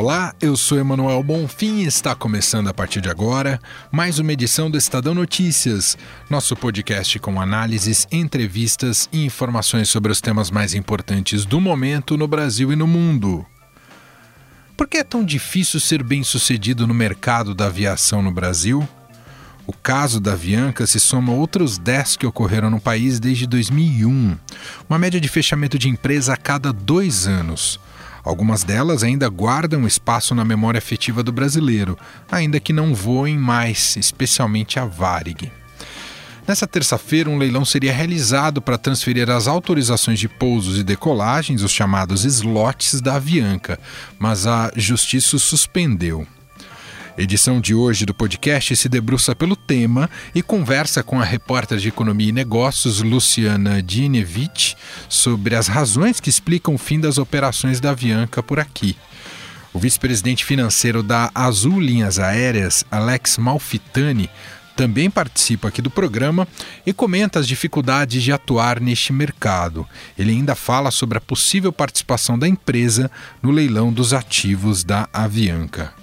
Olá, eu sou Emanuel Bonfim e está começando a partir de agora mais uma edição do Estadão Notícias, nosso podcast com análises, entrevistas e informações sobre os temas mais importantes do momento no Brasil e no mundo. Por que é tão difícil ser bem-sucedido no mercado da aviação no Brasil? O caso da Avianca se soma a outros 10 que ocorreram no país desde 2001, uma média de fechamento de empresa a cada dois anos. Algumas delas ainda guardam espaço na memória afetiva do brasileiro, ainda que não voem mais, especialmente a Varig. Nessa terça-feira, um leilão seria realizado para transferir as autorizações de pousos e decolagens, os chamados slots, da Avianca, mas a Justiça suspendeu. Edição de hoje do podcast se debruça pelo tema e conversa com a repórter de Economia e Negócios, Luciana Dinevich, sobre as razões que explicam o fim das operações da Avianca por aqui. O vice-presidente financeiro da Azul Linhas Aéreas, Alex Malfitani, também participa aqui do programa e comenta as dificuldades de atuar neste mercado. Ele ainda fala sobre a possível participação da empresa no leilão dos ativos da Avianca.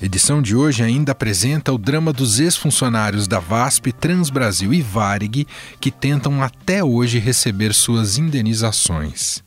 Edição de hoje ainda apresenta o drama dos ex-funcionários da VASP, Transbrasil e Varig que tentam até hoje receber suas indenizações.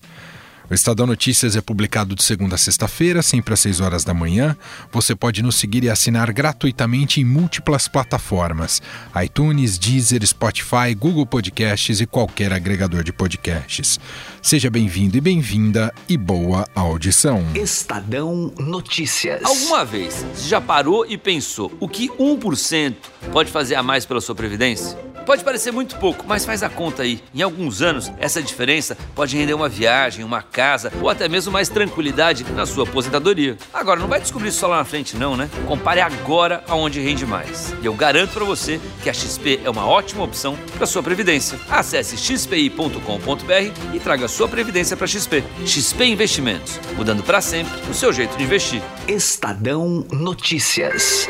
O Estadão Notícias é publicado de segunda a sexta-feira, sempre às 6 horas da manhã. Você pode nos seguir e assinar gratuitamente em múltiplas plataformas: iTunes, Deezer, Spotify, Google Podcasts e qualquer agregador de podcasts. Seja bem-vindo e bem-vinda e boa audição. Estadão Notícias. Alguma vez você já parou e pensou o que 1% pode fazer a mais pela sua previdência? Pode parecer muito pouco, mas faz a conta aí. Em alguns anos, essa diferença pode render uma viagem, uma casa ou até mesmo mais tranquilidade na sua aposentadoria. Agora, não vai descobrir isso só lá na frente, não, né? Compare agora aonde rende mais. E eu garanto para você que a XP é uma ótima opção para sua previdência. Acesse xpi.com.br e traga sua previdência para XP. XP Investimentos, mudando para sempre o seu jeito de investir. Estadão Notícias.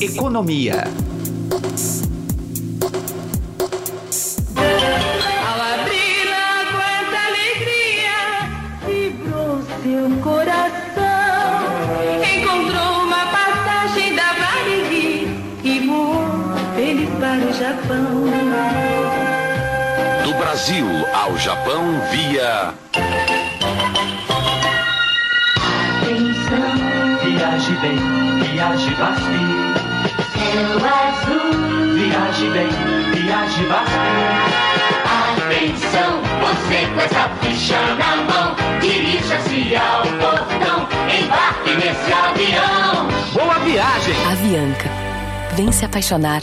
Economia. Japão via Viaje bem, viaje bastante. Céu azul. Viaje bem, viaje bastante. Atenção, você com essa ficha na mão, dirija-se ao portão, embarque nesse avião. Boa Viagem. Avianca. Vem se apaixonar.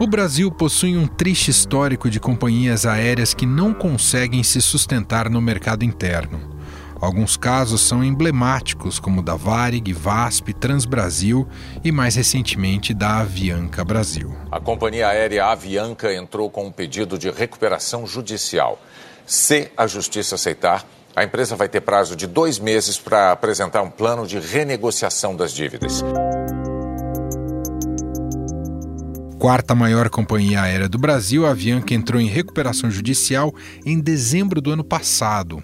O Brasil possui um triste histórico de companhias aéreas que não conseguem se sustentar no mercado interno. Alguns casos são emblemáticos, como da Varig, VASP, Transbrasil e, mais recentemente, da Avianca Brasil. A companhia aérea Avianca entrou com um pedido de recuperação judicial. Se a justiça aceitar, a empresa vai ter prazo de dois meses para apresentar um plano de renegociação das dívidas. Quarta maior companhia aérea do Brasil, a Avianca entrou em recuperação judicial em dezembro do ano passado.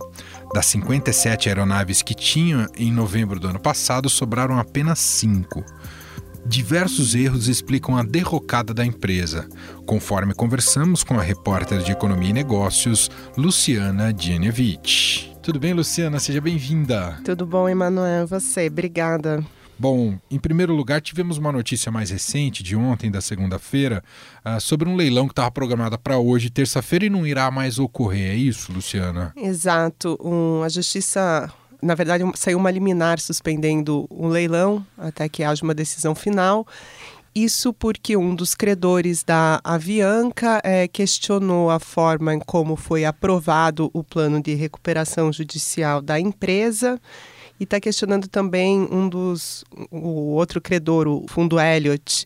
Das 57 aeronaves que tinha em novembro do ano passado, sobraram apenas cinco. Diversos erros explicam a derrocada da empresa, conforme conversamos com a repórter de Economia e Negócios, Luciana Dienevich. Tudo bem, Luciana? Seja bem-vinda. Tudo bom, Emanuel? Você? Obrigada. Bom, em primeiro lugar, tivemos uma notícia mais recente, de ontem, da segunda-feira, uh, sobre um leilão que estava programado para hoje, terça-feira, e não irá mais ocorrer. É isso, Luciana? Exato. Um, a Justiça na verdade, saiu uma liminar suspendendo o leilão até que haja uma decisão final. Isso porque um dos credores da Avianca é, questionou a forma como foi aprovado o plano de recuperação judicial da empresa e está questionando também um dos o outro credor, o fundo Elliott,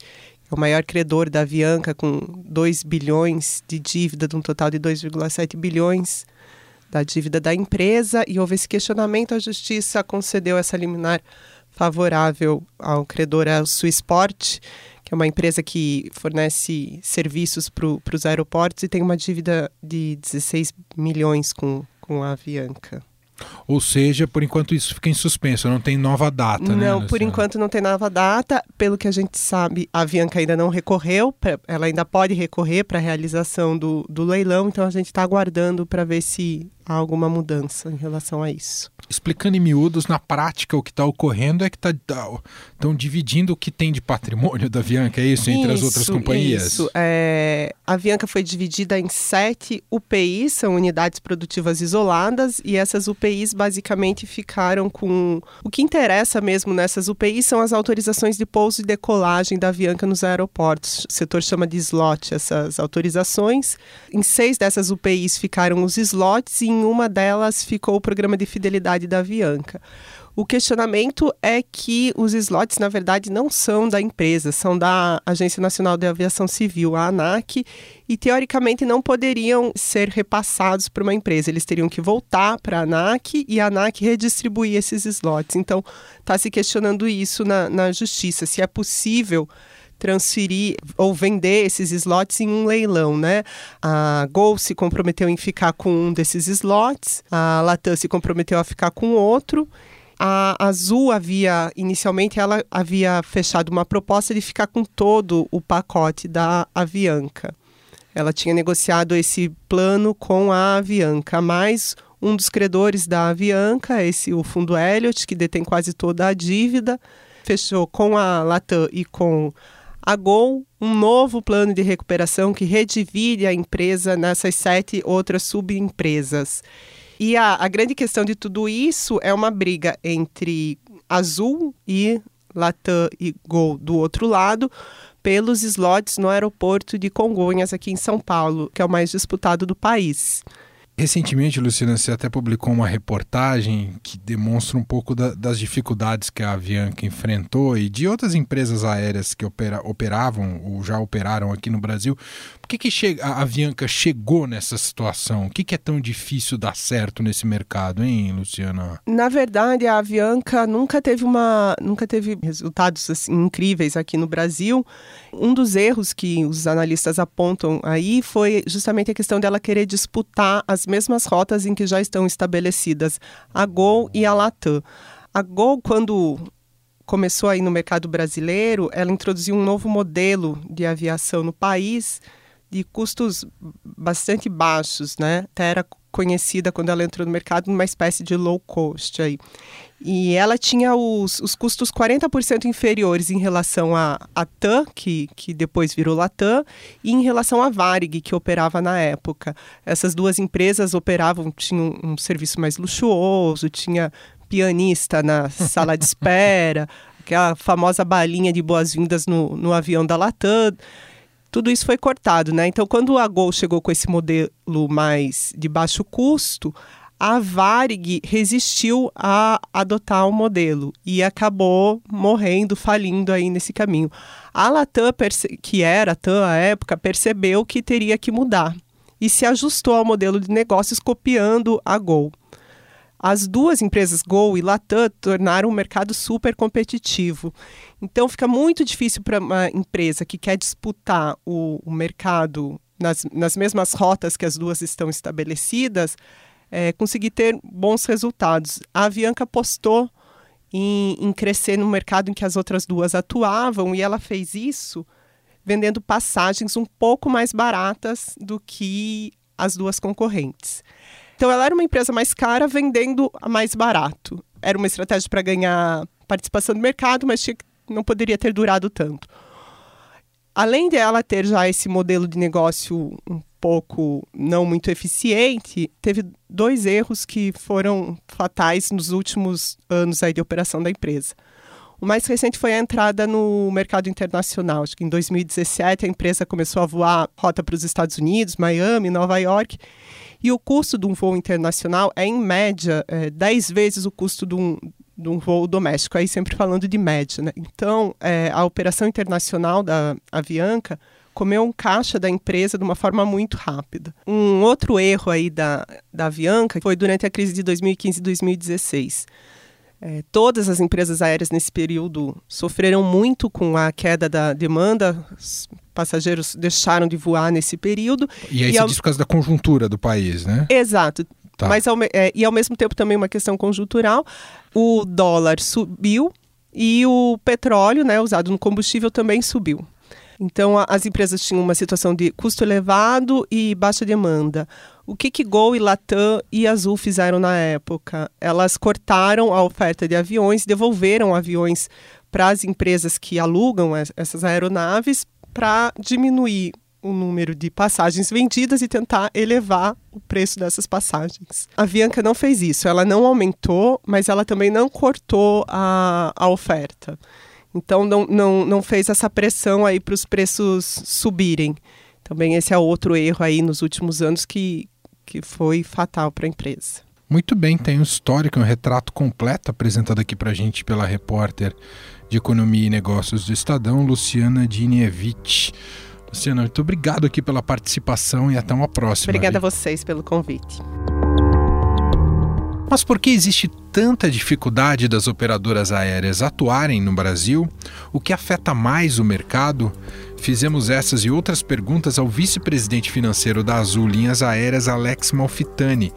é o maior credor da Avianca, com 2 bilhões de dívida, de um total de 2,7 bilhões da dívida da empresa. E houve esse questionamento, a Justiça concedeu essa liminar favorável ao credor, a Suisport, que é uma empresa que fornece serviços para os aeroportos e tem uma dívida de 16 milhões com, com a Avianca. Ou seja, por enquanto isso fica em suspenso, não tem nova data, né? Não, por enquanto não tem nova data. Pelo que a gente sabe, a Avianca ainda não recorreu, ela ainda pode recorrer para a realização do, do leilão, então a gente está aguardando para ver se há alguma mudança em relação a isso. Explicando em miúdos, na prática o que está ocorrendo é que estão tá, dividindo o que tem de patrimônio da Avianca, é isso, entre as outras companhias? Isso, é, a Avianca foi dividida em sete UPIs, são unidades produtivas isoladas, e essas UPIs basicamente ficaram com... O que interessa mesmo nessas UPIs são as autorizações de pouso e decolagem da Avianca nos aeroportos. O setor chama de slot essas autorizações. Em seis dessas UPIs ficaram os slots e em uma delas ficou o programa de fidelidade da Avianca. O questionamento é que os slots, na verdade, não são da empresa, são da Agência Nacional de Aviação Civil, a ANAC, e teoricamente não poderiam ser repassados para uma empresa. Eles teriam que voltar para a ANAC e a ANAC redistribuir esses slots. Então, está se questionando isso na, na justiça, se é possível transferir ou vender esses slots em um leilão, né? A Gol se comprometeu em ficar com um desses slots, a Latam se comprometeu a ficar com outro. A Azul havia, inicialmente, ela havia fechado uma proposta de ficar com todo o pacote da Avianca. Ela tinha negociado esse plano com a Avianca, mas um dos credores da Avianca, esse o fundo Elliott, que detém quase toda a dívida, fechou com a Latam e com a Gol um novo plano de recuperação que redivide a empresa nessas sete outras subempresas. E a, a grande questão de tudo isso é uma briga entre Azul e Latam e Gol do outro lado pelos slots no aeroporto de Congonhas, aqui em São Paulo, que é o mais disputado do país. Recentemente, Luciana, você até publicou uma reportagem que demonstra um pouco da, das dificuldades que a Avianca enfrentou e de outras empresas aéreas que opera, operavam ou já operaram aqui no Brasil. Por que, que chega, a Avianca chegou nessa situação? O que, que é tão difícil dar certo nesse mercado, hein, Luciana? Na verdade, a Avianca nunca teve uma, nunca teve resultados assim, incríveis aqui no Brasil. Um dos erros que os analistas apontam aí foi justamente a questão dela querer disputar as mesmas rotas em que já estão estabelecidas a Gol e a Latam. A Gol, quando começou aí no mercado brasileiro, ela introduziu um novo modelo de aviação no país de custos bastante baixos, né? Até era conhecida quando ela entrou no mercado uma espécie de low cost aí. E ela tinha os, os custos 40% inferiores em relação à a, a TAM, que, que depois virou Latam, e em relação à Varig, que operava na época. Essas duas empresas operavam, tinham um, um serviço mais luxuoso, tinha pianista na sala de espera, aquela famosa balinha de boas-vindas no, no avião da Latam tudo isso foi cortado, né? Então, quando a Gol chegou com esse modelo mais de baixo custo, a Varig resistiu a adotar o modelo e acabou morrendo, falindo aí nesse caminho. A Latam, que era a TAM à época, percebeu que teria que mudar e se ajustou ao modelo de negócios copiando a Gol. As duas empresas Gol e Latam tornaram o mercado super competitivo. Então fica muito difícil para uma empresa que quer disputar o, o mercado nas, nas mesmas rotas que as duas estão estabelecidas é, conseguir ter bons resultados. A Avianca apostou em, em crescer no mercado em que as outras duas atuavam e ela fez isso vendendo passagens um pouco mais baratas do que as duas concorrentes. Então ela era uma empresa mais cara vendendo mais barato. Era uma estratégia para ganhar participação no mercado, mas tinha, não poderia ter durado tanto. Além dela ter já esse modelo de negócio um pouco não muito eficiente, teve dois erros que foram fatais nos últimos anos aí de operação da empresa. O mais recente foi a entrada no mercado internacional. Acho que em 2017 a empresa começou a voar rota para os Estados Unidos, Miami, Nova York. E o custo de um voo internacional é, em média, é, 10 vezes o custo de um, de um voo doméstico, aí sempre falando de média. Né? Então, é, a operação internacional da Avianca comeu um caixa da empresa de uma forma muito rápida. Um outro erro aí da, da Avianca foi durante a crise de 2015 e 2016. É, todas as empresas aéreas nesse período sofreram muito com a queda da demanda, os passageiros deixaram de voar nesse período. E aí e você ao... diz por causa da conjuntura do país, né? Exato. Tá. Mas ao, é, e ao mesmo tempo também uma questão conjuntural, o dólar subiu e o petróleo, né, usado no combustível, também subiu. Então, a, as empresas tinham uma situação de custo elevado e baixa demanda. O que, que Gol e Latam e Azul fizeram na época? Elas cortaram a oferta de aviões, devolveram aviões para as empresas que alugam essas aeronaves para diminuir o número de passagens vendidas e tentar elevar o preço dessas passagens. A Avianca não fez isso, ela não aumentou, mas ela também não cortou a, a oferta. Então não, não, não fez essa pressão aí para os preços subirem. Também esse é outro erro aí nos últimos anos que, que foi fatal para a empresa. Muito bem, tem um histórico, um retrato completo apresentado aqui para a gente pela repórter de Economia e Negócios do Estadão, Luciana Dinievich. Luciana, muito obrigado aqui pela participação e até uma próxima. Obrigada a vocês pelo convite. Mas por que existe tanta dificuldade das operadoras aéreas atuarem no Brasil? O que afeta mais o mercado? Fizemos essas e outras perguntas ao vice-presidente financeiro da Azul Linhas Aéreas, Alex Malfitani,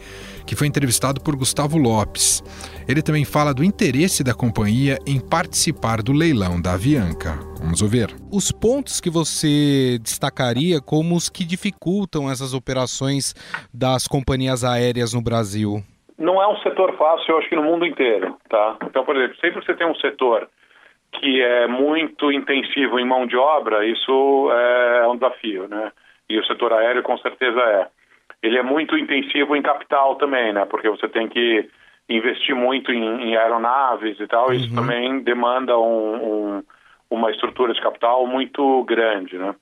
que foi entrevistado por Gustavo Lopes. Ele também fala do interesse da companhia em participar do leilão da Avianca. Vamos ouvir. Os pontos que você destacaria como os que dificultam essas operações das companhias aéreas no Brasil? Não é um setor fácil, eu acho que no mundo inteiro, tá? Então, por exemplo, sempre você tem um setor que é muito intensivo em mão de obra, isso é um desafio, né? E o setor aéreo com certeza é. Ele é muito intensivo em capital também, né? Porque você tem que investir muito em, em aeronaves e tal, uhum. isso também demanda um, um, uma estrutura de capital muito grande, né?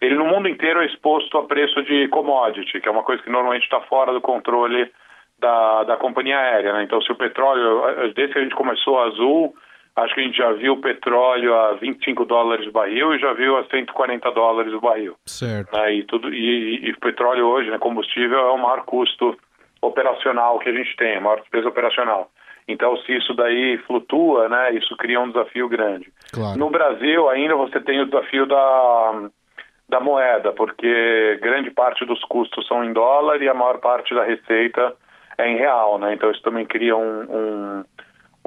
Ele no mundo inteiro é exposto a preço de commodity, que é uma coisa que normalmente está fora do controle da, da companhia aérea, né? Então, se o petróleo, desde que a gente começou a Azul, acho que a gente já viu o petróleo a 25 dólares o barril e já viu a 140 dólares o barril. Certo. Né? E, tudo, e, e, o petróleo hoje, né, combustível, é o maior custo operacional que a gente tem, a maior despesa operacional. Então, se isso daí flutua, né, isso cria um desafio grande. Claro. No Brasil, ainda você tem o desafio da, da moeda, porque grande parte dos custos são em dólar e a maior parte da receita é em real, né? Então, isso também cria um, um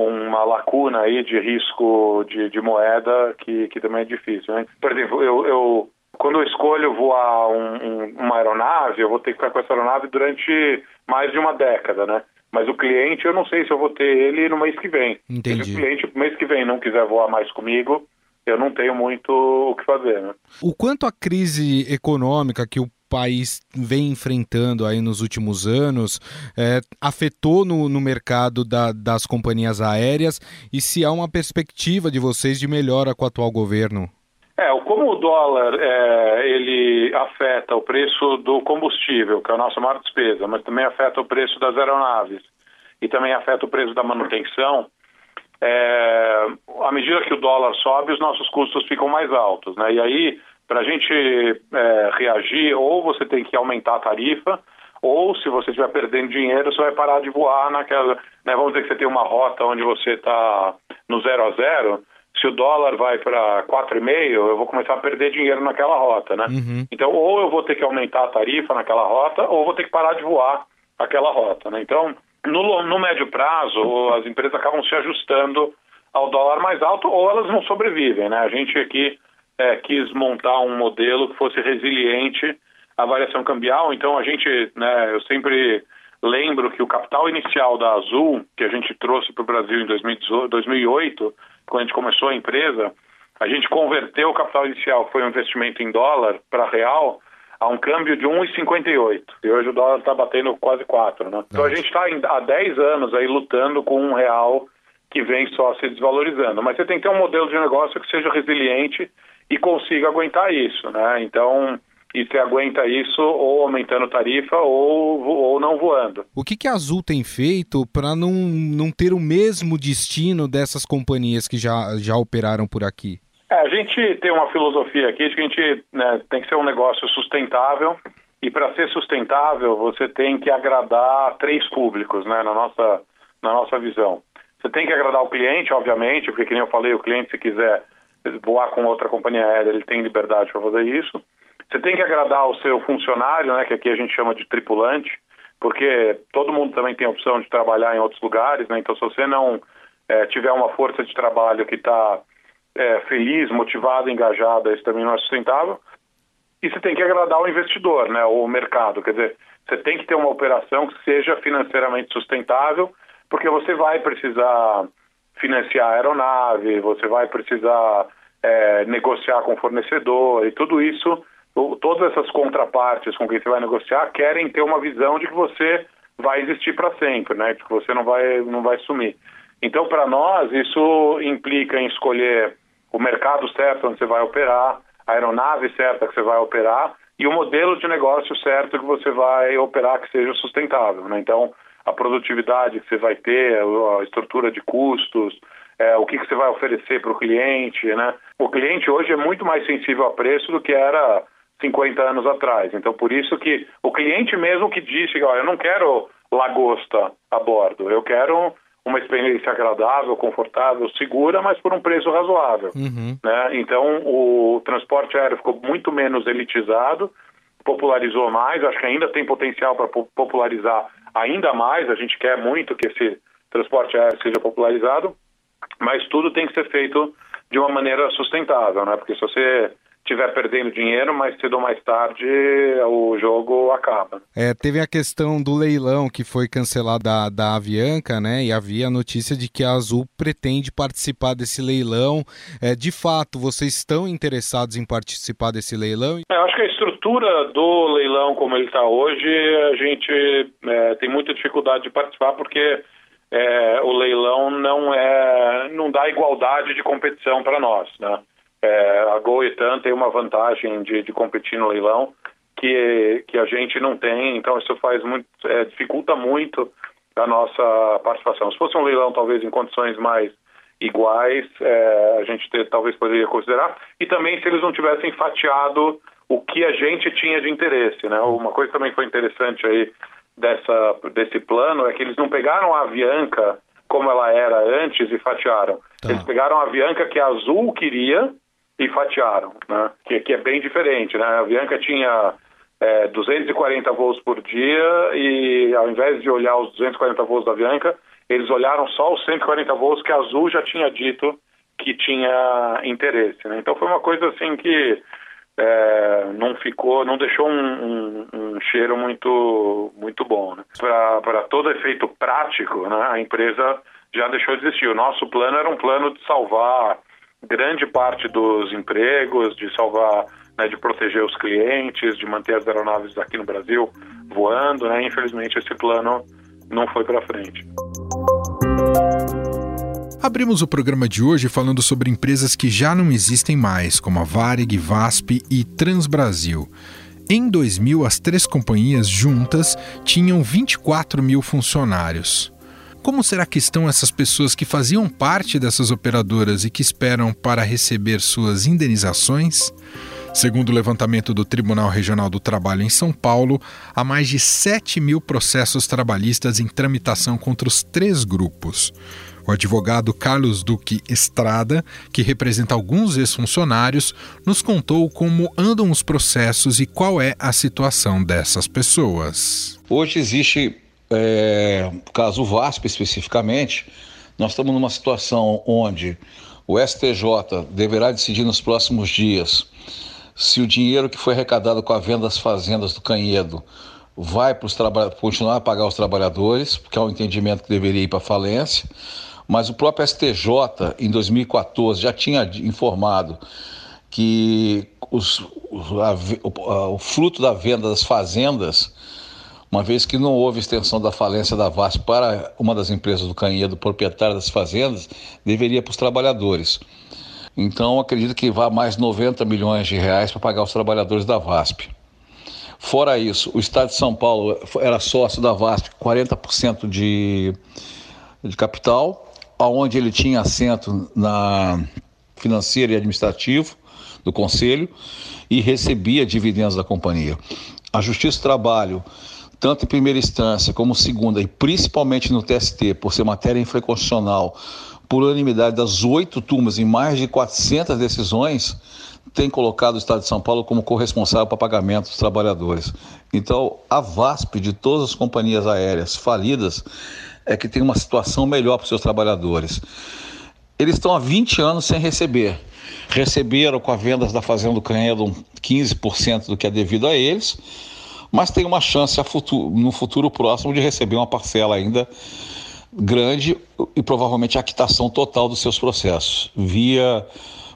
uma lacuna aí de risco de, de moeda que, que também é difícil. Né? Por exemplo, eu, eu quando eu escolho voar um, um, uma aeronave, eu vou ter que ficar com essa aeronave durante mais de uma década, né? Mas o cliente, eu não sei se eu vou ter ele no mês que vem. Entendi. Se o cliente, no mês que vem, não quiser voar mais comigo, eu não tenho muito o que fazer, né? O quanto a crise econômica que o país vem enfrentando aí nos últimos anos é, afetou no, no mercado da, das companhias aéreas e se há uma perspectiva de vocês de melhora com o atual governo? É, como o dólar é, ele afeta o preço do combustível, que é a nossa maior despesa, mas também afeta o preço das aeronaves e também afeta o preço da manutenção, é, à medida que o dólar sobe, os nossos custos ficam mais altos, né? E aí para a gente é, reagir, ou você tem que aumentar a tarifa, ou se você estiver perdendo dinheiro, você vai parar de voar naquela. Né, vamos dizer que você tem uma rota onde você está no zero a zero. Se o dólar vai para 4,5, eu vou começar a perder dinheiro naquela rota, né? Uhum. Então, ou eu vou ter que aumentar a tarifa naquela rota, ou vou ter que parar de voar aquela rota, né? Então, no, no médio prazo, as empresas acabam se ajustando ao dólar mais alto, ou elas não sobrevivem, né? A gente aqui é, quis montar um modelo que fosse resiliente à variação cambial. Então a gente, né, eu sempre lembro que o capital inicial da Azul, que a gente trouxe para o Brasil em 2008, quando a gente começou a empresa, a gente converteu o capital inicial, que foi um investimento em dólar, para real, a um câmbio de 1,58. E hoje o dólar está batendo quase 4, né? Então a gente está há 10 anos aí lutando com um real que vem só se desvalorizando. Mas você tem que ter um modelo de negócio que seja resiliente e consiga aguentar isso, né? Então, e você aguenta isso ou aumentando tarifa ou, ou não voando. O que, que a Azul tem feito para não, não ter o mesmo destino dessas companhias que já, já operaram por aqui? É, a gente tem uma filosofia aqui de que a gente né, tem que ser um negócio sustentável e para ser sustentável você tem que agradar três públicos, né, na nossa, na nossa visão. Você tem que agradar o cliente, obviamente, porque, como eu falei, o cliente, se quiser voar com outra companhia aérea, ele tem liberdade para fazer isso. Você tem que agradar o seu funcionário, né, que aqui a gente chama de tripulante, porque todo mundo também tem a opção de trabalhar em outros lugares, né? Então, se você não é, tiver uma força de trabalho que está é, feliz, motivada, engajada, isso também não é sustentável. E você tem que agradar o investidor, né, o mercado. Quer dizer, você tem que ter uma operação que seja financeiramente sustentável, porque você vai precisar financiar a aeronave, você vai precisar é, negociar com o fornecedor e tudo isso todas essas contrapartes com quem você vai negociar querem ter uma visão de que você vai existir para sempre, né? De que você não vai, não vai sumir. Então, para nós, isso implica em escolher o mercado certo onde você vai operar, a aeronave certa que você vai operar e o modelo de negócio certo que você vai operar que seja sustentável, né? Então, a produtividade que você vai ter, a estrutura de custos, é, o que, que você vai oferecer para o cliente, né? O cliente hoje é muito mais sensível a preço do que era 50 anos atrás. Então, por isso que o cliente mesmo que disse, olha, eu não quero lagosta a bordo, eu quero uma experiência agradável, confortável, segura, mas por um preço razoável. Uhum. Né? Então, o transporte aéreo ficou muito menos elitizado, popularizou mais, acho que ainda tem potencial para popularizar ainda mais, a gente quer muito que esse transporte aéreo seja popularizado, mas tudo tem que ser feito de uma maneira sustentável, né? porque se você estiver perdendo dinheiro, mais cedo ou mais tarde o jogo acaba. É, teve a questão do leilão que foi cancelado da, da Avianca, né? E havia a notícia de que a Azul pretende participar desse leilão. É, de fato, vocês estão interessados em participar desse leilão? É, eu acho que a estrutura do leilão como ele está hoje, a gente é, tem muita dificuldade de participar porque é, o leilão não é não dá igualdade de competição para nós, né? É, a Gol e TAN tem uma vantagem de, de, competir no leilão que, que a gente não tem, então isso faz muito, é, dificulta muito a nossa participação. Se fosse um leilão talvez em condições mais iguais, é, a gente ter, talvez poderia considerar, e também se eles não tivessem fatiado o que a gente tinha de interesse, né? Uma coisa também foi interessante aí dessa, desse plano é que eles não pegaram a Avianca como ela era antes e fatiaram. Tá. Eles pegaram a Avianca que a Azul queria e fatiaram, né? Que, que é bem diferente, né? A Avianca tinha é, 240 voos por dia e ao invés de olhar os 240 voos da Avianca, eles olharam só os 140 voos que a Azul já tinha dito que tinha interesse, né? Então foi uma coisa assim que é, não ficou, não deixou um, um, um cheiro muito muito bom. Né? Para todo efeito prático, né, a empresa já deixou de existir. O nosso plano era um plano de salvar grande parte dos empregos, de salvar, né, de proteger os clientes, de manter as aeronaves aqui no Brasil voando, né? Infelizmente esse plano não foi para frente. Abrimos o programa de hoje falando sobre empresas que já não existem mais, como a Varig, VASP e Transbrasil. Em 2000, as três companhias juntas tinham 24 mil funcionários. Como será que estão essas pessoas que faziam parte dessas operadoras e que esperam para receber suas indenizações? Segundo o levantamento do Tribunal Regional do Trabalho em São Paulo, há mais de 7 mil processos trabalhistas em tramitação contra os três grupos. O advogado Carlos Duque Estrada, que representa alguns ex-funcionários, nos contou como andam os processos e qual é a situação dessas pessoas. Hoje existe é, caso VASP especificamente, nós estamos numa situação onde o STJ deverá decidir nos próximos dias se o dinheiro que foi arrecadado com a venda das fazendas do Canhedo vai para continuar a pagar os trabalhadores, porque é um entendimento que deveria ir para falência, mas o próprio STJ, em 2014, já tinha informado que os, a, o, o fruto da venda das fazendas uma vez que não houve extensão da falência da VASP para uma das empresas do Canhedo, proprietária das fazendas, deveria para os trabalhadores. Então, acredito que vá mais 90 milhões de reais para pagar os trabalhadores da VASP. Fora isso, o Estado de São Paulo era sócio da VASP, 40% de, de capital, aonde ele tinha assento na financeiro e administrativo do Conselho e recebia dividendos da companhia. A Justiça do Trabalho, tanto em primeira instância como segunda, e principalmente no TST, por ser matéria infraconstitucional, por unanimidade das oito turmas em mais de 400 decisões, tem colocado o Estado de São Paulo como corresponsável para pagamento dos trabalhadores. Então, a VASP de todas as companhias aéreas falidas é que tem uma situação melhor para os seus trabalhadores. Eles estão há 20 anos sem receber. Receberam com a venda da Fazenda do Canhedo 15% do que é devido a eles, mas tem uma chance futuro, no futuro próximo de receber uma parcela ainda grande e provavelmente a quitação total dos seus processos, via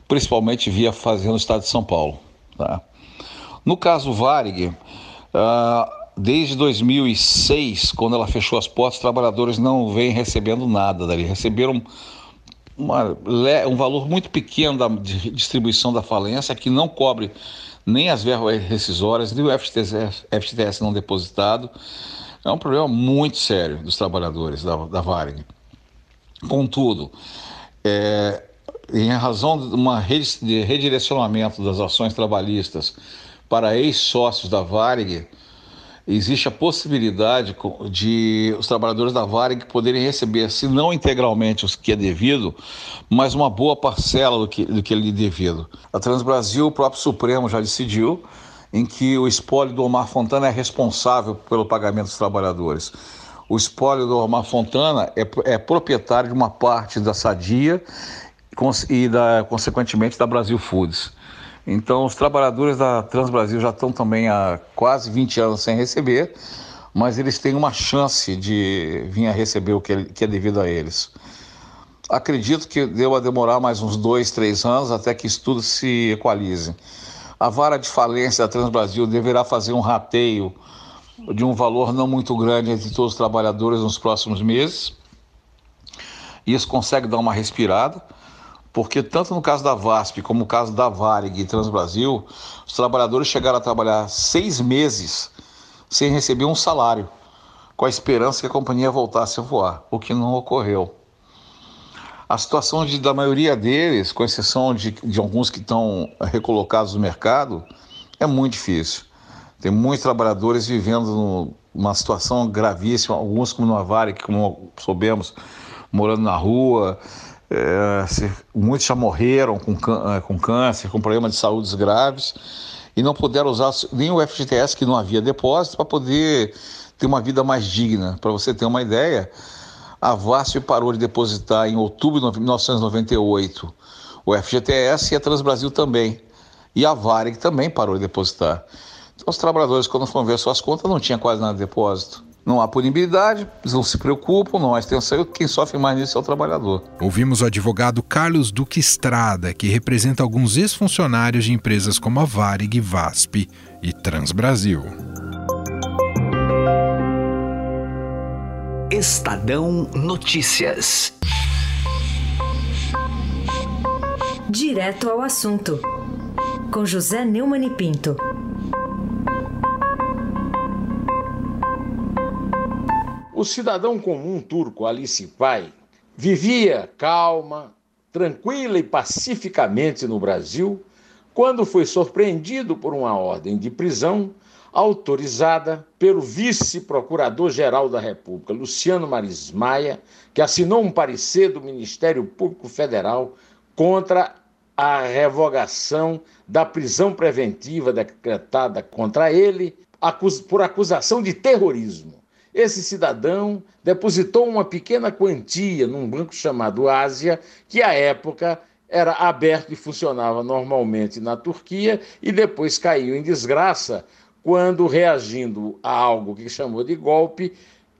principalmente via Fazenda do Estado de São Paulo. Tá? No caso Varig, uh, desde 2006, quando ela fechou as portas, os trabalhadores não vêm recebendo nada dali. Receberam uma, um valor muito pequeno da distribuição da falência, que não cobre nem as verbas rescisórias, nem o FGTS, não depositado. É um problema muito sério dos trabalhadores da, da Varig. Contudo, é, em razão de uma de redirecionamento das ações trabalhistas para ex-sócios da Varig, existe a possibilidade de os trabalhadores da Varig poderem receber, se não integralmente o que é devido, mas uma boa parcela do que, do que é devido. A Transbrasil, o próprio Supremo já decidiu em que o espólio do Omar Fontana é responsável pelo pagamento dos trabalhadores. O espólio do Omar Fontana é, é proprietário de uma parte da Sadia e, da, consequentemente, da Brasil Foods. Então, os trabalhadores da Transbrasil já estão também há quase 20 anos sem receber, mas eles têm uma chance de vir a receber o que é, devido a eles. Acredito que deu a demorar mais uns dois, três anos até que isso tudo se equalize. A vara de falência da Transbrasil deverá fazer um rateio de um valor não muito grande entre todos os trabalhadores nos próximos meses. Isso consegue dar uma respirada porque tanto no caso da VASP como no caso da Varig e Transbrasil, os trabalhadores chegaram a trabalhar seis meses sem receber um salário, com a esperança que a companhia voltasse a voar, o que não ocorreu. A situação de, da maioria deles, com exceção de, de alguns que estão recolocados no mercado, é muito difícil. Tem muitos trabalhadores vivendo numa situação gravíssima, alguns como no Varig, como soubemos, morando na rua, é, muitos já morreram com, é, com câncer, com problemas de saúde graves e não puderam usar nem o FGTS, que não havia depósito, para poder ter uma vida mais digna. Para você ter uma ideia, a VASP parou de depositar em outubro de 1998 o FGTS e a Transbrasil também. E a Varig também parou de depositar. Então, os trabalhadores, quando foram ver suas contas, não tinha quase nada de depósito. Não há punibilidade, eles não se preocupam, não há extensão, quem sofre mais nisso é o trabalhador. Ouvimos o advogado Carlos Duque Estrada, que representa alguns ex-funcionários de empresas como a Varig, VASP e Transbrasil. Estadão Notícias. Direto ao assunto, com José Neumann e Pinto. O cidadão comum turco Alice Pai vivia calma, tranquila e pacificamente no Brasil quando foi surpreendido por uma ordem de prisão autorizada pelo vice-procurador-geral da República, Luciano Maris Maia, que assinou um parecer do Ministério Público Federal contra a revogação da prisão preventiva decretada contra ele por acusação de terrorismo. Esse cidadão depositou uma pequena quantia num banco chamado Ásia, que à época era aberto e funcionava normalmente na Turquia, e depois caiu em desgraça quando, reagindo a algo que chamou de golpe,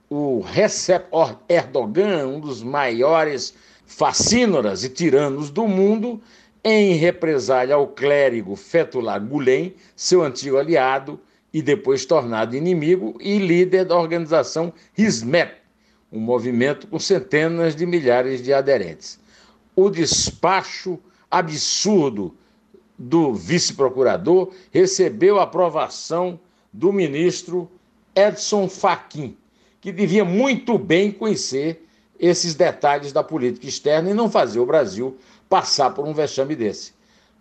o Recep Erdogan, um dos maiores fascínoras e tiranos do mundo, em represália ao clérigo Fethullah Gulen, seu antigo aliado, e depois tornado inimigo e líder da organização Hizmet, um movimento com centenas de milhares de aderentes. O despacho absurdo do vice-procurador recebeu a aprovação do ministro Edson Fachin, que devia muito bem conhecer esses detalhes da política externa e não fazer o Brasil passar por um vexame desse.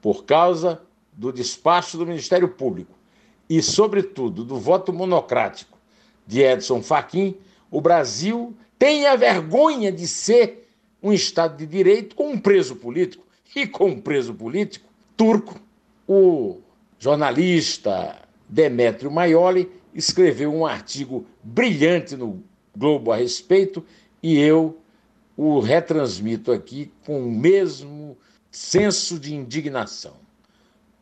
Por causa do despacho do Ministério Público e, sobretudo, do voto monocrático de Edson Fachin, o Brasil tem a vergonha de ser um Estado de Direito com um preso político. E com um preso político turco, o jornalista Demétrio Maioli escreveu um artigo brilhante no Globo a respeito e eu o retransmito aqui com o mesmo senso de indignação.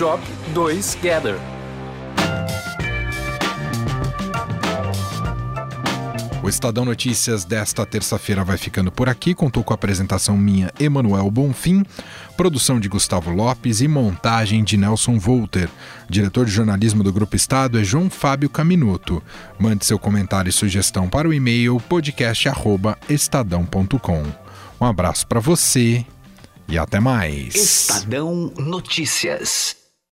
Shop 2 Gather. O Estadão Notícias desta terça-feira vai ficando por aqui. Contou com a apresentação minha, Emanuel Bonfim, produção de Gustavo Lopes e montagem de Nelson Volter. Diretor de jornalismo do Grupo Estado é João Fábio Caminuto. Mande seu comentário e sugestão para o e-mail podcast@estadão.com. Um abraço para você e até mais. Estadão Notícias.